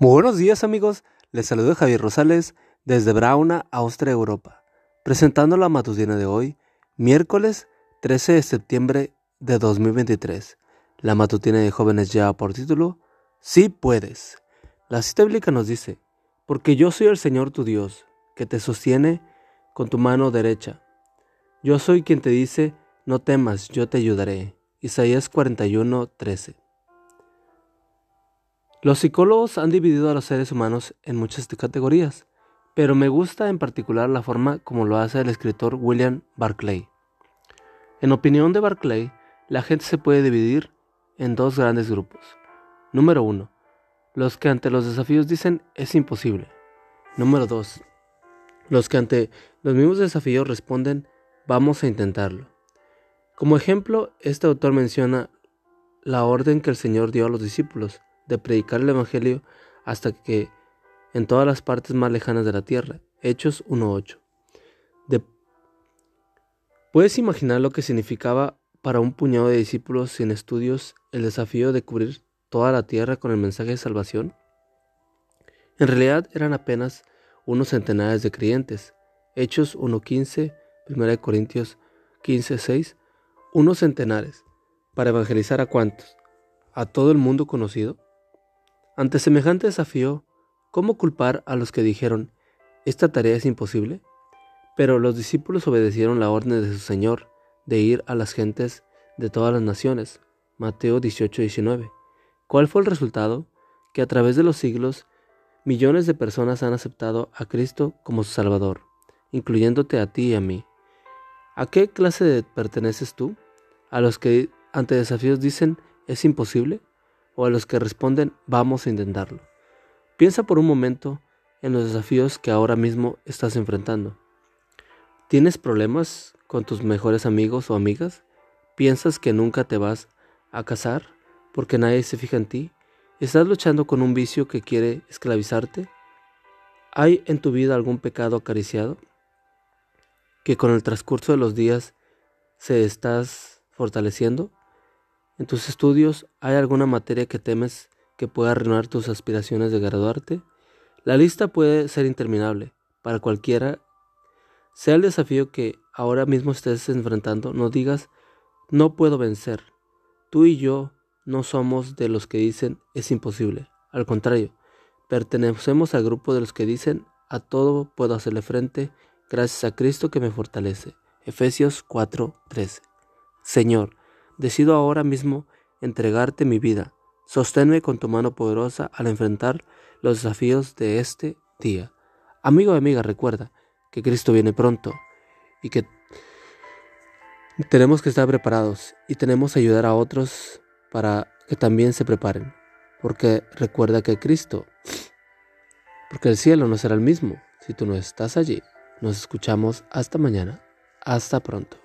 Muy buenos días amigos, les saludo Javier Rosales desde Brauna, Austria, Europa, presentando la matutina de hoy, miércoles 13 de septiembre de 2023. La matutina de jóvenes lleva por título, Sí puedes. La cita bíblica nos dice, porque yo soy el Señor tu Dios, que te sostiene con tu mano derecha. Yo soy quien te dice, no temas, yo te ayudaré. Isaías 41, 13. Los psicólogos han dividido a los seres humanos en muchas categorías, pero me gusta en particular la forma como lo hace el escritor William Barclay. En opinión de Barclay, la gente se puede dividir en dos grandes grupos. Número 1. Los que ante los desafíos dicen es imposible. Número 2. Los que ante los mismos desafíos responden vamos a intentarlo. Como ejemplo, este autor menciona la orden que el Señor dio a los discípulos de predicar el Evangelio hasta que en todas las partes más lejanas de la tierra. Hechos 1.8. ¿Puedes imaginar lo que significaba para un puñado de discípulos sin estudios el desafío de cubrir toda la tierra con el mensaje de salvación? En realidad eran apenas unos centenares de creyentes. Hechos 1.15, 1 Corintios 15.6, unos centenares. ¿Para evangelizar a cuántos? ¿A todo el mundo conocido? Ante semejante desafío, ¿cómo culpar a los que dijeron, esta tarea es imposible? Pero los discípulos obedecieron la orden de su Señor de ir a las gentes de todas las naciones. Mateo 18-19. ¿Cuál fue el resultado? Que a través de los siglos, millones de personas han aceptado a Cristo como su Salvador, incluyéndote a ti y a mí. ¿A qué clase perteneces tú? ¿A los que ante desafíos dicen es imposible? O a los que responden vamos a intentarlo. Piensa por un momento en los desafíos que ahora mismo estás enfrentando. ¿Tienes problemas con tus mejores amigos o amigas? ¿Piensas que nunca te vas a casar porque nadie se fija en ti? ¿Estás luchando con un vicio que quiere esclavizarte? ¿Hay en tu vida algún pecado acariciado que con el transcurso de los días se estás fortaleciendo? ¿En tus estudios hay alguna materia que temes que pueda arruinar tus aspiraciones de graduarte? La lista puede ser interminable. Para cualquiera, sea el desafío que ahora mismo estés enfrentando, no digas, no puedo vencer. Tú y yo no somos de los que dicen es imposible. Al contrario, pertenecemos al grupo de los que dicen a todo puedo hacerle frente gracias a Cristo que me fortalece. Efesios 4:13. Señor, Decido ahora mismo entregarte mi vida. Sosténme con tu mano poderosa al enfrentar los desafíos de este día. Amigo y amiga, recuerda que Cristo viene pronto y que tenemos que estar preparados y tenemos que ayudar a otros para que también se preparen. Porque recuerda que Cristo, porque el cielo no será el mismo si tú no estás allí. Nos escuchamos hasta mañana. Hasta pronto.